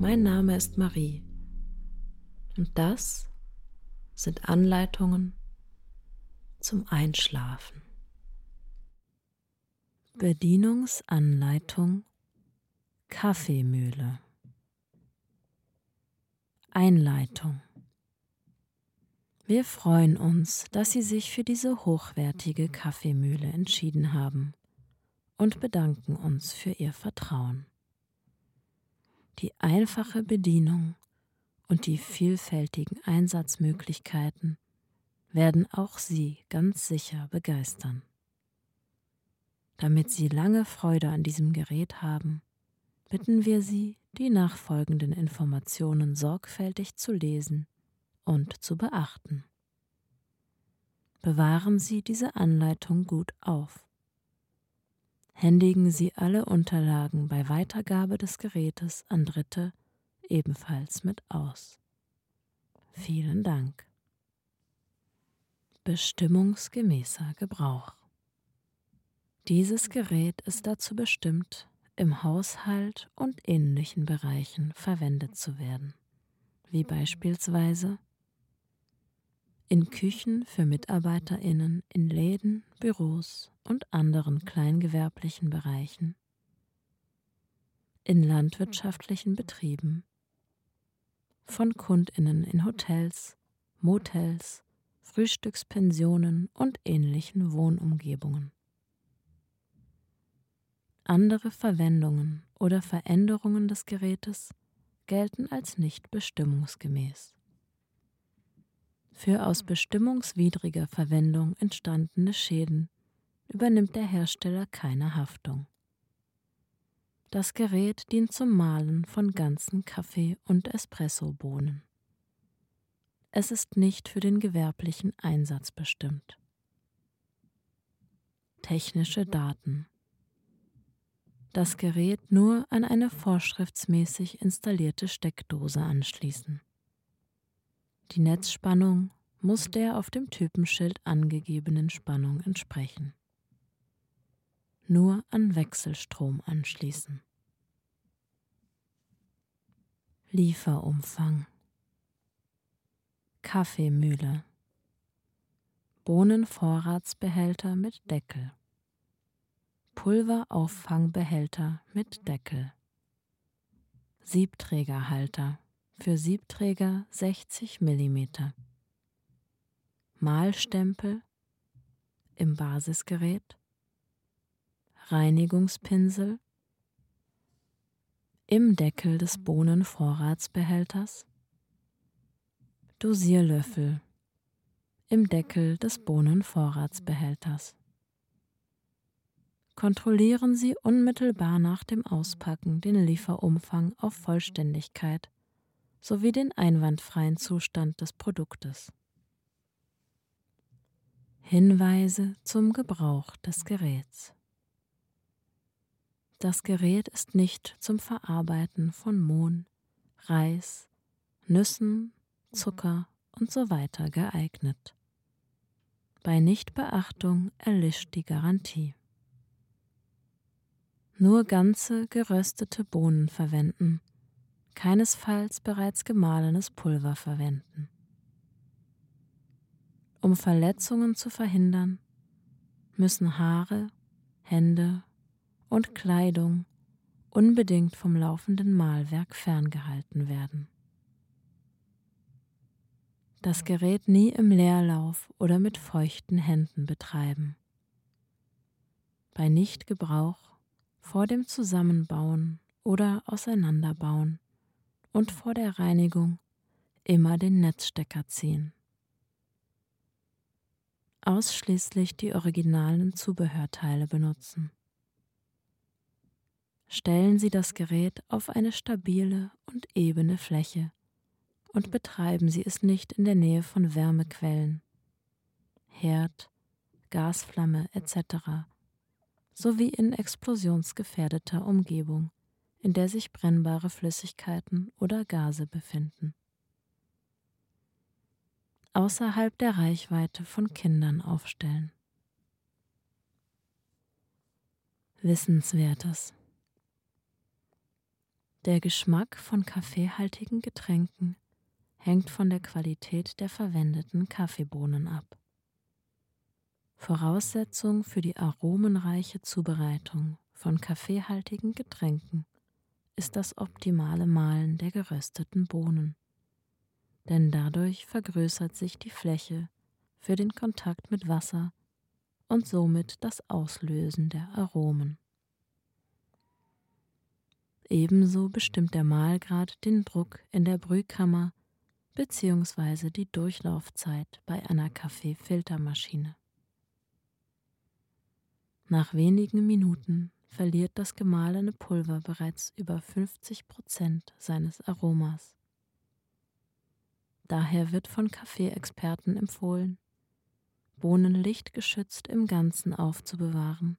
Mein Name ist Marie und das sind Anleitungen zum Einschlafen. Bedienungsanleitung Kaffeemühle Einleitung Wir freuen uns, dass Sie sich für diese hochwertige Kaffeemühle entschieden haben und bedanken uns für Ihr Vertrauen. Die einfache Bedienung und die vielfältigen Einsatzmöglichkeiten werden auch Sie ganz sicher begeistern. Damit Sie lange Freude an diesem Gerät haben, bitten wir Sie, die nachfolgenden Informationen sorgfältig zu lesen und zu beachten. Bewahren Sie diese Anleitung gut auf. Händigen Sie alle Unterlagen bei Weitergabe des Gerätes an Dritte ebenfalls mit aus. Vielen Dank. Bestimmungsgemäßer Gebrauch. Dieses Gerät ist dazu bestimmt, im Haushalt und ähnlichen Bereichen verwendet zu werden, wie beispielsweise in Küchen für Mitarbeiterinnen in Läden, Büros und anderen kleingewerblichen Bereichen, in landwirtschaftlichen Betrieben, von Kundinnen in Hotels, Motels, Frühstückspensionen und ähnlichen Wohnumgebungen. Andere Verwendungen oder Veränderungen des Gerätes gelten als nicht bestimmungsgemäß. Für aus bestimmungswidriger Verwendung entstandene Schäden übernimmt der Hersteller keine Haftung. Das Gerät dient zum Mahlen von ganzen Kaffee- und Espressobohnen. Es ist nicht für den gewerblichen Einsatz bestimmt. Technische Daten das Gerät nur an eine vorschriftsmäßig installierte Steckdose anschließen. Die Netzspannung muss der auf dem Typenschild angegebenen Spannung entsprechen. Nur an Wechselstrom anschließen. Lieferumfang Kaffeemühle Bohnenvorratsbehälter mit Deckel Pulverauffangbehälter mit Deckel Siebträgerhalter für Siebträger 60 mm. Malstempel im Basisgerät, Reinigungspinsel im Deckel des Bohnenvorratsbehälters, Dosierlöffel im Deckel des Bohnenvorratsbehälters. Kontrollieren Sie unmittelbar nach dem Auspacken den Lieferumfang auf Vollständigkeit sowie den einwandfreien Zustand des Produktes. Hinweise zum Gebrauch des Geräts. Das Gerät ist nicht zum Verarbeiten von Mohn, Reis, Nüssen, Zucker und so weiter geeignet. Bei Nichtbeachtung erlischt die Garantie. Nur ganze geröstete Bohnen verwenden keinesfalls bereits gemahlenes Pulver verwenden. Um Verletzungen zu verhindern, müssen Haare, Hände und Kleidung unbedingt vom laufenden Mahlwerk ferngehalten werden. Das Gerät nie im Leerlauf oder mit feuchten Händen betreiben. Bei Nichtgebrauch vor dem Zusammenbauen oder Auseinanderbauen und vor der Reinigung immer den Netzstecker ziehen. Ausschließlich die originalen Zubehörteile benutzen. Stellen Sie das Gerät auf eine stabile und ebene Fläche und betreiben Sie es nicht in der Nähe von Wärmequellen, Herd, Gasflamme etc., sowie in explosionsgefährdeter Umgebung, in der sich brennbare Flüssigkeiten oder Gase befinden. Außerhalb der Reichweite von Kindern aufstellen. Wissenswertes Der Geschmack von kaffeehaltigen Getränken hängt von der Qualität der verwendeten Kaffeebohnen ab. Voraussetzung für die aromenreiche Zubereitung von kaffeehaltigen Getränken ist das optimale Mahlen der gerösteten Bohnen, denn dadurch vergrößert sich die Fläche für den Kontakt mit Wasser und somit das Auslösen der Aromen. Ebenso bestimmt der Mahlgrad den Druck in der Brühkammer bzw. die Durchlaufzeit bei einer Kaffeefiltermaschine. Nach wenigen Minuten verliert das gemahlene Pulver bereits über 50 Prozent seines Aromas. Daher wird von Kaffeeexperten empfohlen, Bohnen lichtgeschützt im Ganzen aufzubewahren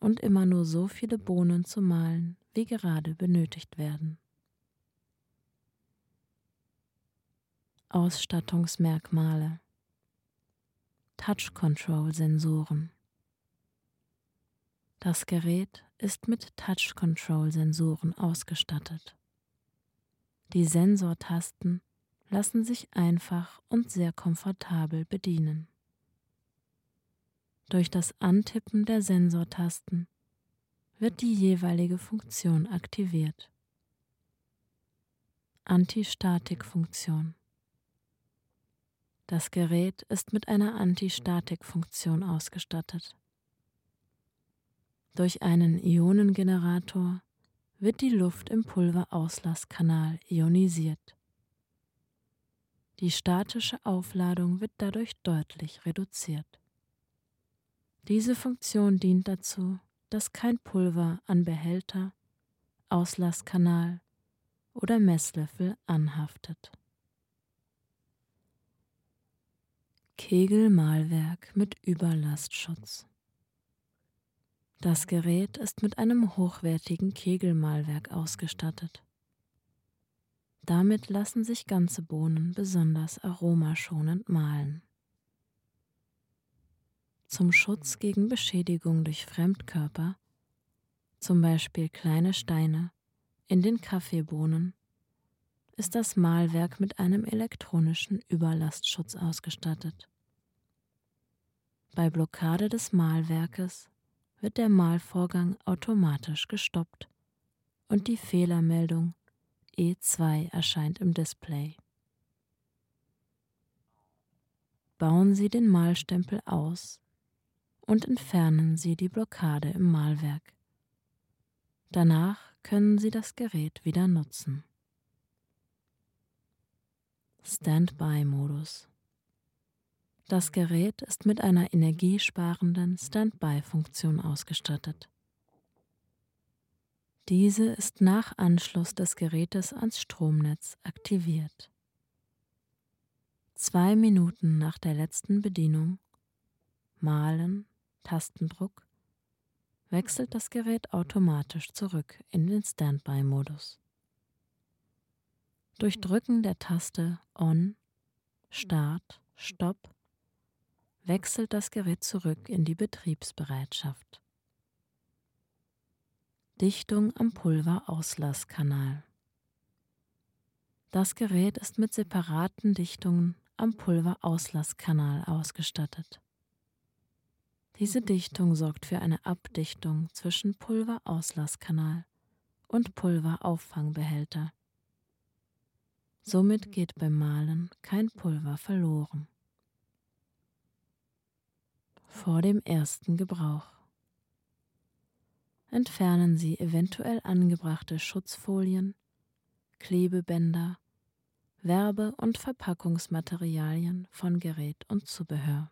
und immer nur so viele Bohnen zu mahlen, wie gerade benötigt werden. Ausstattungsmerkmale Touch Control Sensoren Das Gerät ist mit Touch Control Sensoren ausgestattet. Die Sensortasten lassen sich einfach und sehr komfortabel bedienen. Durch das Antippen der Sensortasten wird die jeweilige Funktion aktiviert. Antistatikfunktion Das Gerät ist mit einer Antistatikfunktion ausgestattet. Durch einen Ionengenerator wird die Luft im Pulverauslasskanal ionisiert. Die statische Aufladung wird dadurch deutlich reduziert. Diese Funktion dient dazu, dass kein Pulver an Behälter, Auslasskanal oder Messlöffel anhaftet. Kegelmahlwerk mit Überlastschutz. Das Gerät ist mit einem hochwertigen Kegelmahlwerk ausgestattet. Damit lassen sich ganze Bohnen besonders aromaschonend mahlen zum Schutz gegen Beschädigung durch Fremdkörper, zum Beispiel kleine Steine, in den Kaffeebohnen, ist das Mahlwerk mit einem elektronischen Überlastschutz ausgestattet. Bei Blockade des Mahlwerkes wird der Mahlvorgang automatisch gestoppt und die Fehlermeldung E2 erscheint im Display. Bauen Sie den Mahlstempel aus und entfernen Sie die Blockade im Mahlwerk. Danach können Sie das Gerät wieder nutzen. Standby-Modus. Das Gerät ist mit einer energiesparenden Standby-Funktion ausgestattet. Diese ist nach Anschluss des Gerätes ans Stromnetz aktiviert. Zwei Minuten nach der letzten Bedienung Malen Tastendruck wechselt das Gerät automatisch zurück in den Standby-Modus. Durch Drücken der Taste On, Start, Stopp wechselt das Gerät zurück in die Betriebsbereitschaft. Dichtung am Pulverauslasskanal. Das Gerät ist mit separaten Dichtungen am Pulverauslasskanal ausgestattet. Diese Dichtung sorgt für eine Abdichtung zwischen Pulverauslasskanal und Pulverauffangbehälter. Somit geht beim Mahlen kein Pulver verloren. Vor dem ersten Gebrauch. Entfernen Sie eventuell angebrachte Schutzfolien, Klebebänder, Werbe- und Verpackungsmaterialien von Gerät und Zubehör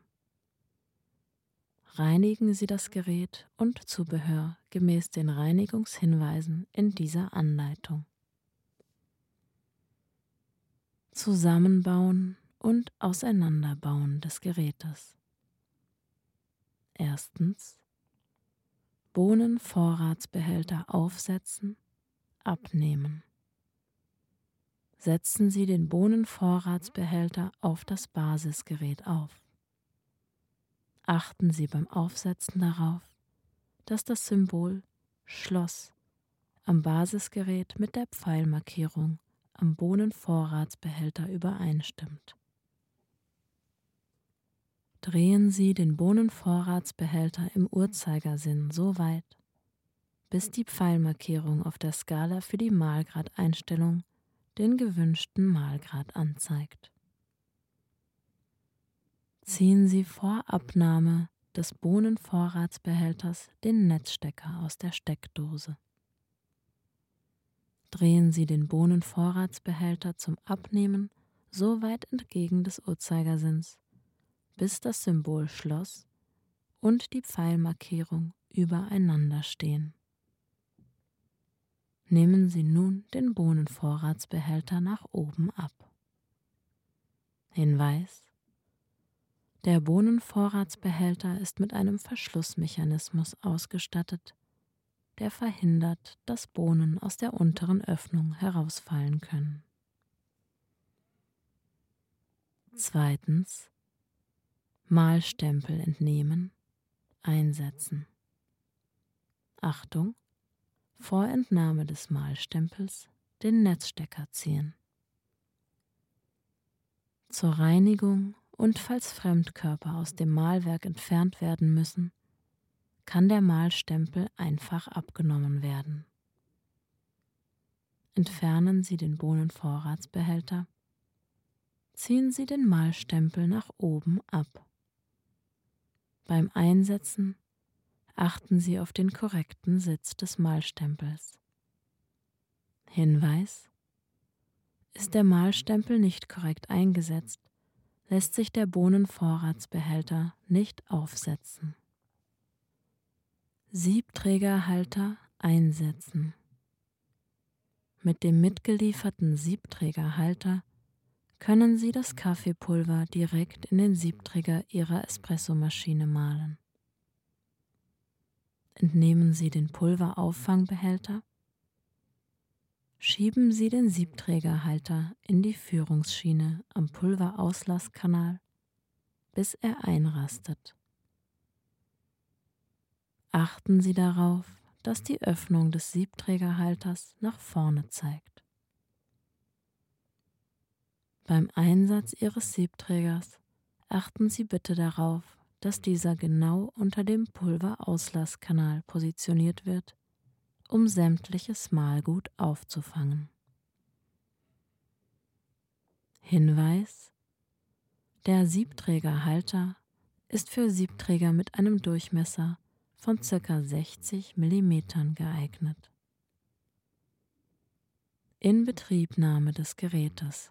reinigen Sie das Gerät und Zubehör gemäß den Reinigungshinweisen in dieser Anleitung. Zusammenbauen und Auseinanderbauen des Gerätes. Erstens Bohnenvorratsbehälter aufsetzen, abnehmen. Setzen Sie den Bohnenvorratsbehälter auf das Basisgerät auf. Achten Sie beim Aufsetzen darauf, dass das Symbol Schloss am Basisgerät mit der Pfeilmarkierung am Bohnenvorratsbehälter übereinstimmt. Drehen Sie den Bohnenvorratsbehälter im Uhrzeigersinn so weit, bis die Pfeilmarkierung auf der Skala für die Mahlgradeinstellung den gewünschten Mahlgrad anzeigt. Ziehen Sie vor Abnahme des Bohnenvorratsbehälters den Netzstecker aus der Steckdose. Drehen Sie den Bohnenvorratsbehälter zum Abnehmen so weit entgegen des Uhrzeigersinns, bis das Symbol Schloss und die Pfeilmarkierung übereinander stehen. Nehmen Sie nun den Bohnenvorratsbehälter nach oben ab. Hinweis der Bohnenvorratsbehälter ist mit einem Verschlussmechanismus ausgestattet, der verhindert, dass Bohnen aus der unteren Öffnung herausfallen können. Zweitens Mahlstempel entnehmen, einsetzen. Achtung, vor Entnahme des Mahlstempels den Netzstecker ziehen. Zur Reinigung und falls Fremdkörper aus dem Malwerk entfernt werden müssen, kann der Malstempel einfach abgenommen werden. Entfernen Sie den Bohnenvorratsbehälter. Ziehen Sie den Malstempel nach oben ab. Beim Einsetzen achten Sie auf den korrekten Sitz des Malstempels. Hinweis Ist der Malstempel nicht korrekt eingesetzt, lässt sich der Bohnenvorratsbehälter nicht aufsetzen. Siebträgerhalter einsetzen. Mit dem mitgelieferten Siebträgerhalter können Sie das Kaffeepulver direkt in den Siebträger Ihrer Espressomaschine mahlen. Entnehmen Sie den Pulverauffangbehälter Schieben Sie den Siebträgerhalter in die Führungsschiene am Pulverauslasskanal, bis er einrastet. Achten Sie darauf, dass die Öffnung des Siebträgerhalters nach vorne zeigt. Beim Einsatz Ihres Siebträgers achten Sie bitte darauf, dass dieser genau unter dem Pulverauslasskanal positioniert wird um sämtliches Malgut aufzufangen. Hinweis Der Siebträgerhalter ist für Siebträger mit einem Durchmesser von ca. 60 mm geeignet. Inbetriebnahme des Gerätes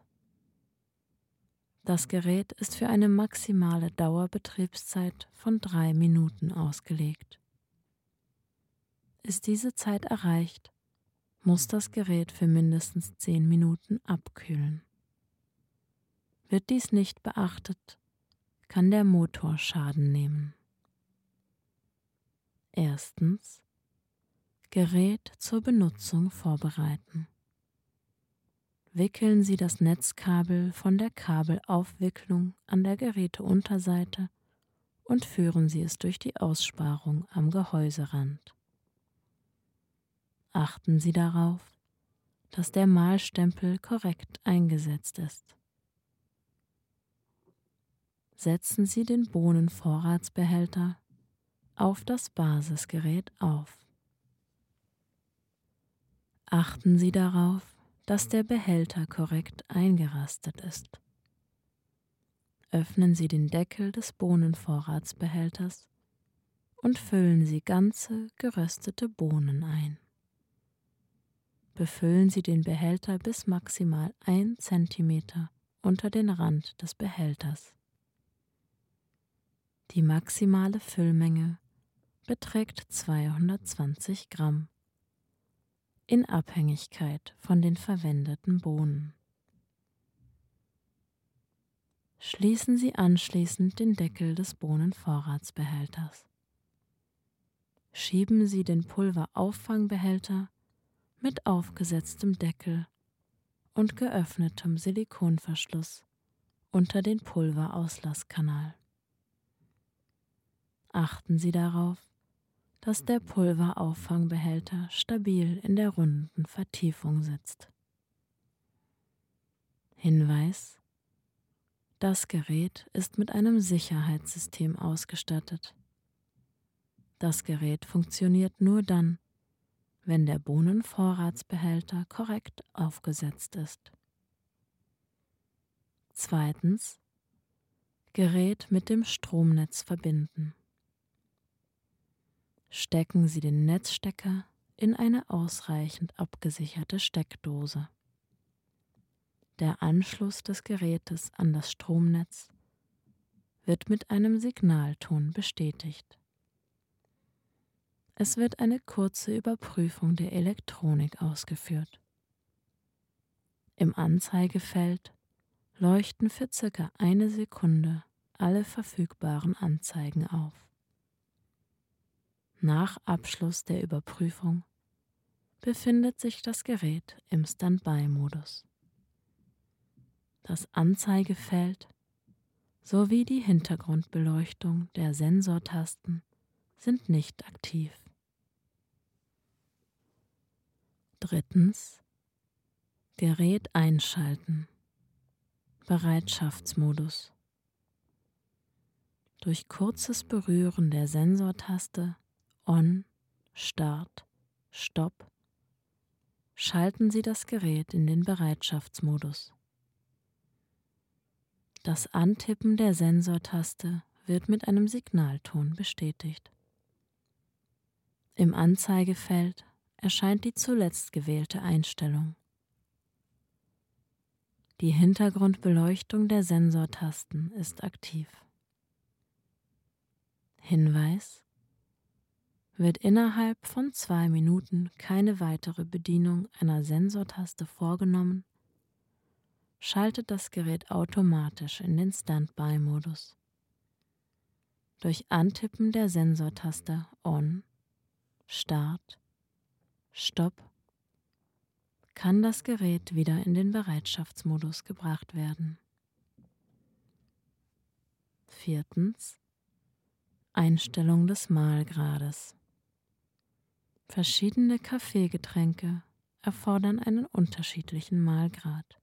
Das Gerät ist für eine maximale Dauerbetriebszeit von drei Minuten ausgelegt. Ist diese Zeit erreicht, muss das Gerät für mindestens 10 Minuten abkühlen. Wird dies nicht beachtet, kann der Motor Schaden nehmen. Erstens Gerät zur Benutzung vorbereiten. Wickeln Sie das Netzkabel von der Kabelaufwicklung an der Geräteunterseite und führen Sie es durch die Aussparung am Gehäuserand. Achten Sie darauf, dass der Malstempel korrekt eingesetzt ist. Setzen Sie den Bohnenvorratsbehälter auf das Basisgerät auf. Achten Sie darauf, dass der Behälter korrekt eingerastet ist. Öffnen Sie den Deckel des Bohnenvorratsbehälters und füllen Sie ganze geröstete Bohnen ein befüllen Sie den Behälter bis maximal 1 cm unter den Rand des Behälters. Die maximale Füllmenge beträgt 220 Gramm in Abhängigkeit von den verwendeten Bohnen. Schließen Sie anschließend den Deckel des Bohnenvorratsbehälters. Schieben Sie den Pulverauffangbehälter mit aufgesetztem Deckel und geöffnetem Silikonverschluss unter den Pulverauslasskanal. Achten Sie darauf, dass der Pulverauffangbehälter stabil in der runden Vertiefung sitzt. Hinweis das Gerät ist mit einem Sicherheitssystem ausgestattet. Das Gerät funktioniert nur dann, wenn der Bohnenvorratsbehälter korrekt aufgesetzt ist. Zweitens Gerät mit dem Stromnetz verbinden. Stecken Sie den Netzstecker in eine ausreichend abgesicherte Steckdose. Der Anschluss des Gerätes an das Stromnetz wird mit einem Signalton bestätigt. Es wird eine kurze Überprüfung der Elektronik ausgeführt. Im Anzeigefeld leuchten für circa eine Sekunde alle verfügbaren Anzeigen auf. Nach Abschluss der Überprüfung befindet sich das Gerät im Standby-Modus das Anzeigefeld sowie die Hintergrundbeleuchtung der Sensortasten sind nicht aktiv. Drittens Gerät einschalten. Bereitschaftsmodus. Durch kurzes Berühren der Sensortaste On, Start, Stopp schalten Sie das Gerät in den Bereitschaftsmodus. Das Antippen der Sensortaste wird mit einem Signalton bestätigt. Im Anzeigefeld erscheint die zuletzt gewählte Einstellung. Die Hintergrundbeleuchtung der Sensortasten ist aktiv. Hinweis wird innerhalb von zwei Minuten keine weitere Bedienung einer Sensortaste vorgenommen, schaltet das Gerät automatisch in den Standby-Modus. Durch Antippen der Sensortaste On, Start, Stopp kann das Gerät wieder in den Bereitschaftsmodus gebracht werden. Viertens Einstellung des Mahlgrades. Verschiedene Kaffeegetränke erfordern einen unterschiedlichen Mahlgrad.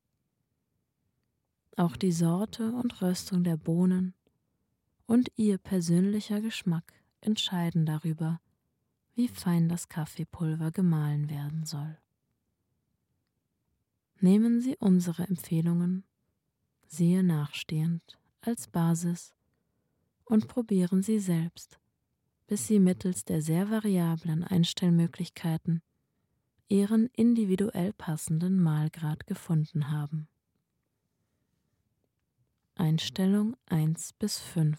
Auch die Sorte und Röstung der Bohnen und ihr persönlicher Geschmack entscheiden darüber, wie fein das Kaffeepulver gemahlen werden soll. Nehmen Sie unsere Empfehlungen, siehe nachstehend, als Basis und probieren Sie selbst, bis Sie mittels der sehr variablen Einstellmöglichkeiten Ihren individuell passenden Mahlgrad gefunden haben. Einstellung 1 bis 5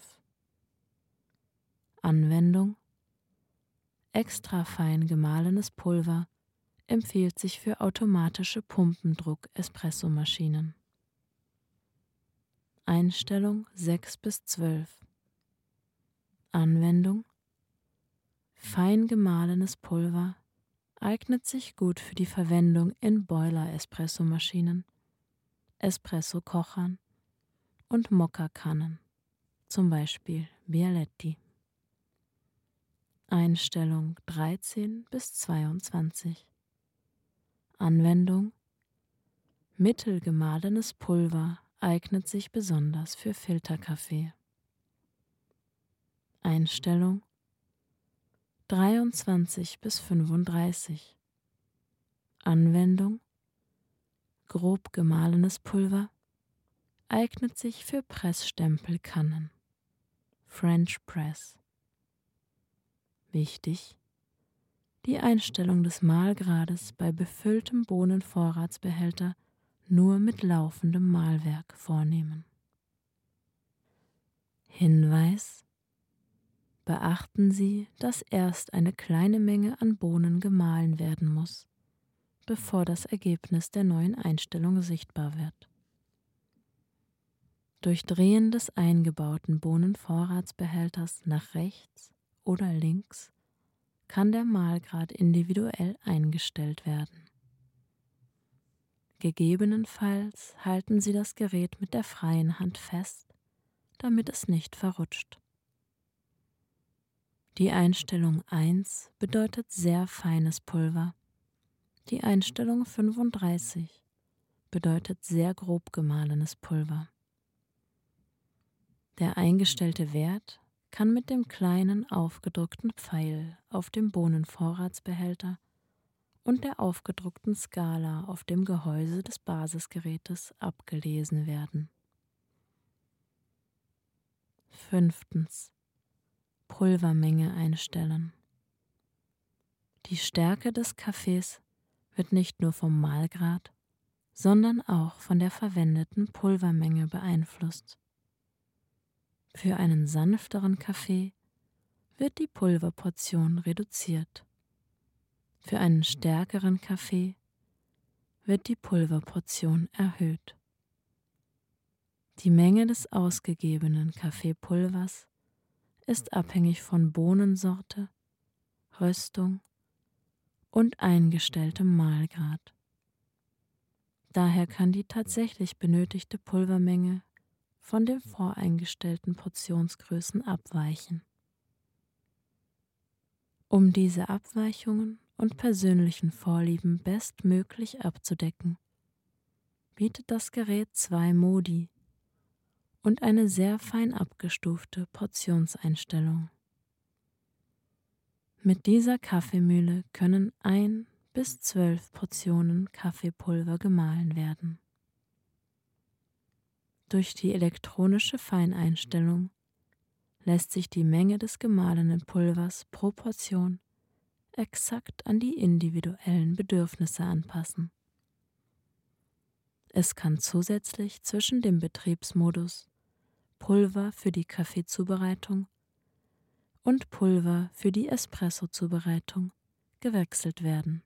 Anwendung Extra fein gemahlenes Pulver empfiehlt sich für automatische Pumpendruck-Espressomaschinen. Einstellung 6 bis 12 Anwendung Fein gemahlenes Pulver eignet sich gut für die Verwendung in Boiler-Espressomaschinen, Espresso-Kochern und Mokkakannen, zum Beispiel Bialetti. Einstellung 13 bis 22. Anwendung Mittelgemahlenes Pulver eignet sich besonders für Filterkaffee. Einstellung 23 bis 35. Anwendung Grob gemahlenes Pulver eignet sich für Pressstempelkannen. French Press. Wichtig: Die Einstellung des Mahlgrades bei befülltem Bohnenvorratsbehälter nur mit laufendem Mahlwerk vornehmen. Hinweis: Beachten Sie, dass erst eine kleine Menge an Bohnen gemahlen werden muss, bevor das Ergebnis der neuen Einstellung sichtbar wird. Durch Drehen des eingebauten Bohnenvorratsbehälters nach rechts oder links kann der Mahlgrad individuell eingestellt werden. Gegebenenfalls halten Sie das Gerät mit der freien Hand fest, damit es nicht verrutscht. Die Einstellung 1 bedeutet sehr feines Pulver. Die Einstellung 35 bedeutet sehr grob gemahlenes Pulver. Der eingestellte Wert kann mit dem kleinen aufgedruckten Pfeil auf dem Bohnenvorratsbehälter und der aufgedruckten Skala auf dem Gehäuse des Basisgerätes abgelesen werden. Fünftens. Pulvermenge einstellen. Die Stärke des Kaffees wird nicht nur vom Mahlgrad, sondern auch von der verwendeten Pulvermenge beeinflusst. Für einen sanfteren Kaffee wird die Pulverportion reduziert. Für einen stärkeren Kaffee wird die Pulverportion erhöht. Die Menge des ausgegebenen Kaffeepulvers ist abhängig von Bohnensorte, Röstung und eingestelltem Mahlgrad. Daher kann die tatsächlich benötigte Pulvermenge von den voreingestellten Portionsgrößen abweichen. Um diese Abweichungen und persönlichen Vorlieben bestmöglich abzudecken, bietet das Gerät zwei Modi und eine sehr fein abgestufte Portionseinstellung. Mit dieser Kaffeemühle können ein bis zwölf Portionen Kaffeepulver gemahlen werden. Durch die elektronische Feineinstellung lässt sich die Menge des gemahlenen Pulvers pro Portion exakt an die individuellen Bedürfnisse anpassen. Es kann zusätzlich zwischen dem Betriebsmodus Pulver für die Kaffeezubereitung und Pulver für die Espresso-Zubereitung gewechselt werden.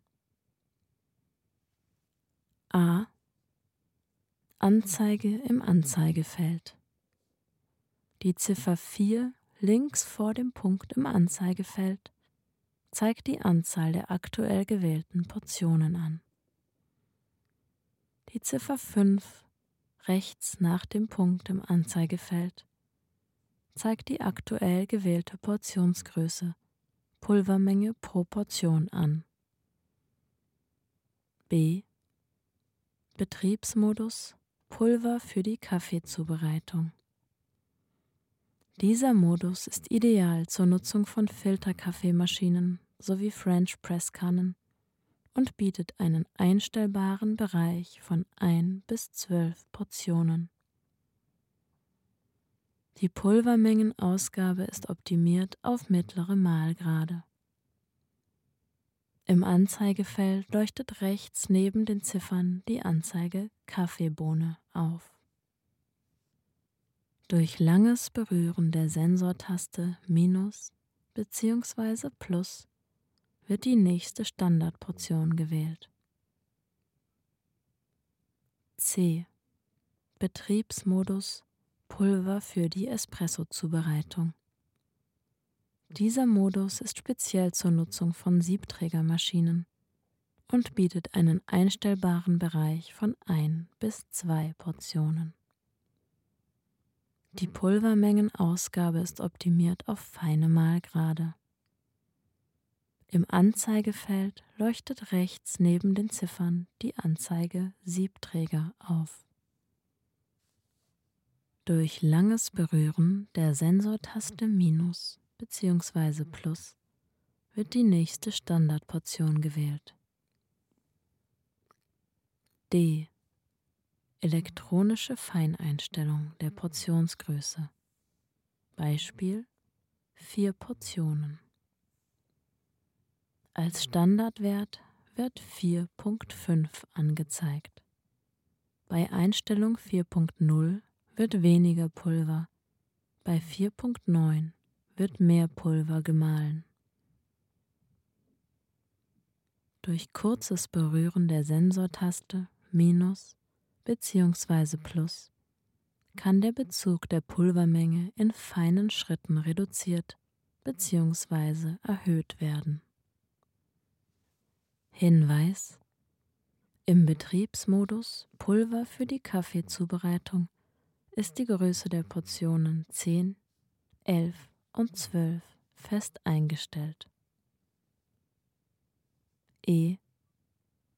A. Anzeige im Anzeigefeld. Die Ziffer 4 links vor dem Punkt im Anzeigefeld zeigt die Anzahl der aktuell gewählten Portionen an. Die Ziffer 5 rechts nach dem Punkt im Anzeigefeld zeigt die aktuell gewählte Portionsgröße, Pulvermenge pro Portion an. B. Betriebsmodus Pulver für die Kaffeezubereitung. Dieser Modus ist ideal zur Nutzung von Filterkaffeemaschinen sowie French Presskannen und bietet einen einstellbaren Bereich von 1 bis 12 Portionen. Die Pulvermengenausgabe ist optimiert auf mittlere Mahlgrade. Im Anzeigefeld leuchtet rechts neben den Ziffern die Anzeige Kaffeebohne auf. Durch langes Berühren der Sensortaste Minus bzw. Plus wird die nächste Standardportion gewählt. C. Betriebsmodus Pulver für die Espresso-Zubereitung. Dieser Modus ist speziell zur Nutzung von Siebträgermaschinen und bietet einen einstellbaren Bereich von ein bis zwei Portionen. Die Pulvermengenausgabe ist optimiert auf feine Mahlgrade. Im Anzeigefeld leuchtet rechts neben den Ziffern die Anzeige Siebträger auf. Durch langes Berühren der Sensortaste Minus bzw. Plus wird die nächste Standardportion gewählt. D. Elektronische Feineinstellung der Portionsgröße. Beispiel 4 Portionen. Als Standardwert wird 4.5 angezeigt. Bei Einstellung 4.0 wird weniger Pulver, bei 4.9 wird mehr Pulver gemahlen. Durch kurzes Berühren der Sensortaste Minus bzw. Plus kann der Bezug der Pulvermenge in feinen Schritten reduziert bzw. erhöht werden. Hinweis Im Betriebsmodus Pulver für die Kaffeezubereitung ist die Größe der Portionen 10, 11 und 12 fest eingestellt. E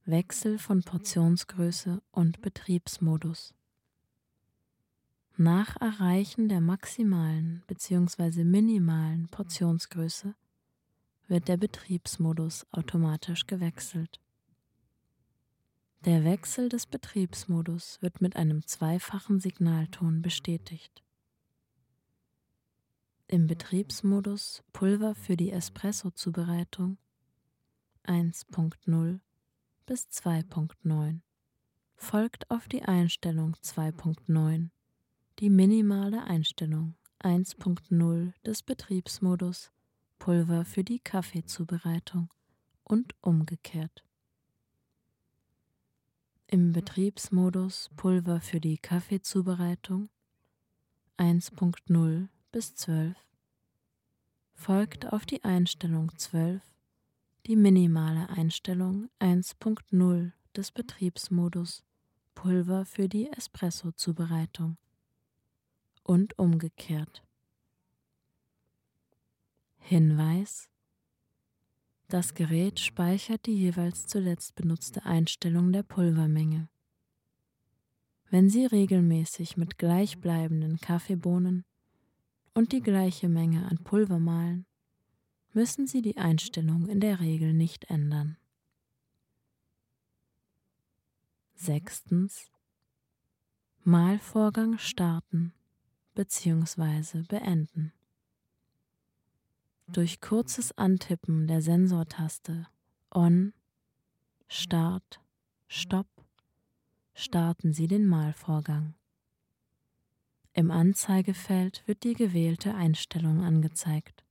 Wechsel von Portionsgröße und Betriebsmodus. Nach Erreichen der maximalen bzw. minimalen Portionsgröße wird der Betriebsmodus automatisch gewechselt. Der Wechsel des Betriebsmodus wird mit einem zweifachen Signalton bestätigt. Im Betriebsmodus Pulver für die Espresso-Zubereitung 1.0 bis 2.9 folgt auf die Einstellung 2.9 die minimale Einstellung 1.0 des Betriebsmodus Pulver für die Kaffeezubereitung und umgekehrt. Im Betriebsmodus Pulver für die Kaffeezubereitung 1.0 bis 12 folgt auf die Einstellung 12 die minimale Einstellung 1.0 des Betriebsmodus Pulver für die Espresso-Zubereitung und umgekehrt. Hinweis Das Gerät speichert die jeweils zuletzt benutzte Einstellung der Pulvermenge. Wenn Sie regelmäßig mit gleichbleibenden Kaffeebohnen und die gleiche Menge an Pulver mahlen, müssen Sie die Einstellung in der Regel nicht ändern. Sechstens Mahlvorgang starten bzw. beenden. Durch kurzes Antippen der Sensortaste On, Start, Stopp starten Sie den Mahlvorgang. Im Anzeigefeld wird die gewählte Einstellung angezeigt.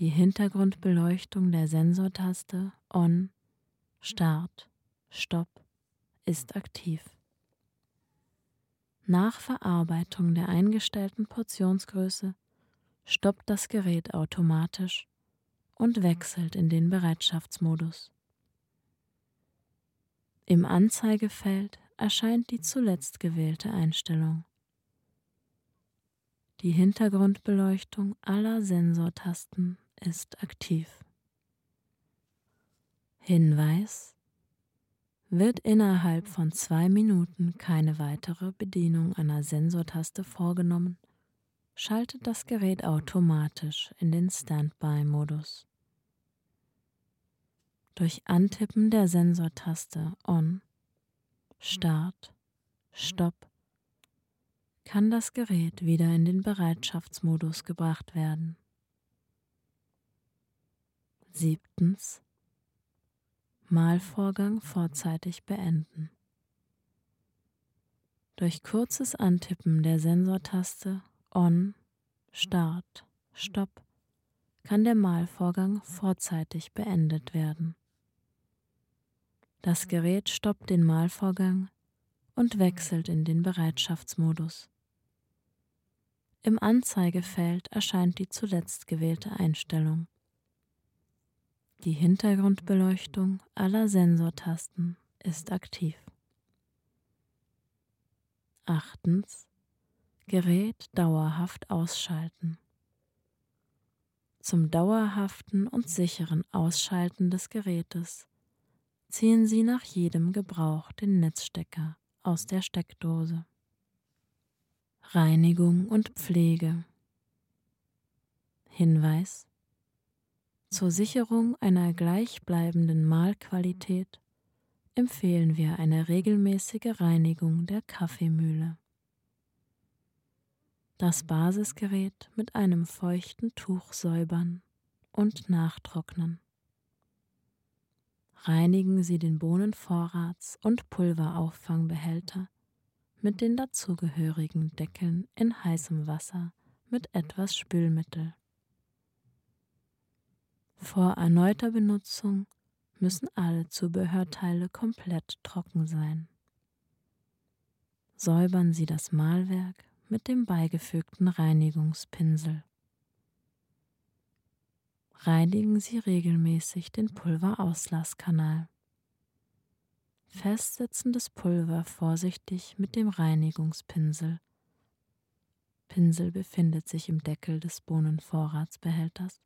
Die Hintergrundbeleuchtung der Sensortaste On, Start, Stopp ist aktiv. Nach Verarbeitung der eingestellten Portionsgröße stoppt das Gerät automatisch und wechselt in den Bereitschaftsmodus. Im Anzeigefeld erscheint die zuletzt gewählte Einstellung. Die Hintergrundbeleuchtung aller Sensortasten ist aktiv. Hinweis wird innerhalb von zwei Minuten keine weitere Bedienung einer Sensortaste vorgenommen, schaltet das Gerät automatisch in den Standby-Modus. Durch Antippen der Sensortaste On, Start, Stopp kann das Gerät wieder in den Bereitschaftsmodus gebracht werden. Siebtens Malvorgang vorzeitig beenden. Durch kurzes Antippen der Sensortaste On, Start, Stopp kann der Malvorgang vorzeitig beendet werden. Das Gerät stoppt den Malvorgang und wechselt in den Bereitschaftsmodus. Im Anzeigefeld erscheint die zuletzt gewählte Einstellung. Die Hintergrundbeleuchtung aller Sensortasten ist aktiv. Achtens. Gerät dauerhaft ausschalten. Zum dauerhaften und sicheren Ausschalten des Gerätes ziehen Sie nach jedem Gebrauch den Netzstecker aus der Steckdose. Reinigung und Pflege. Hinweis zur Sicherung einer gleichbleibenden Mahlqualität empfehlen wir eine regelmäßige Reinigung der Kaffeemühle. Das Basisgerät mit einem feuchten Tuch säubern und nachtrocknen. Reinigen Sie den Bohnenvorrats- und Pulverauffangbehälter mit den dazugehörigen Deckeln in heißem Wasser mit etwas Spülmittel. Vor erneuter Benutzung müssen alle Zubehörteile komplett trocken sein. säubern Sie das Malwerk mit dem beigefügten Reinigungspinsel. Reinigen Sie regelmäßig den Pulverauslasskanal. Festsetzendes Pulver vorsichtig mit dem Reinigungspinsel. Pinsel befindet sich im Deckel des Bohnenvorratsbehälters.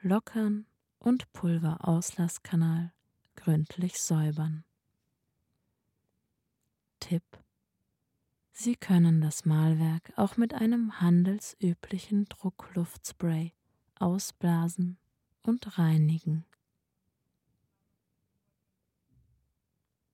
Lockern und Pulverauslasskanal gründlich säubern. Tipp Sie können das Malwerk auch mit einem handelsüblichen Druckluftspray ausblasen und reinigen.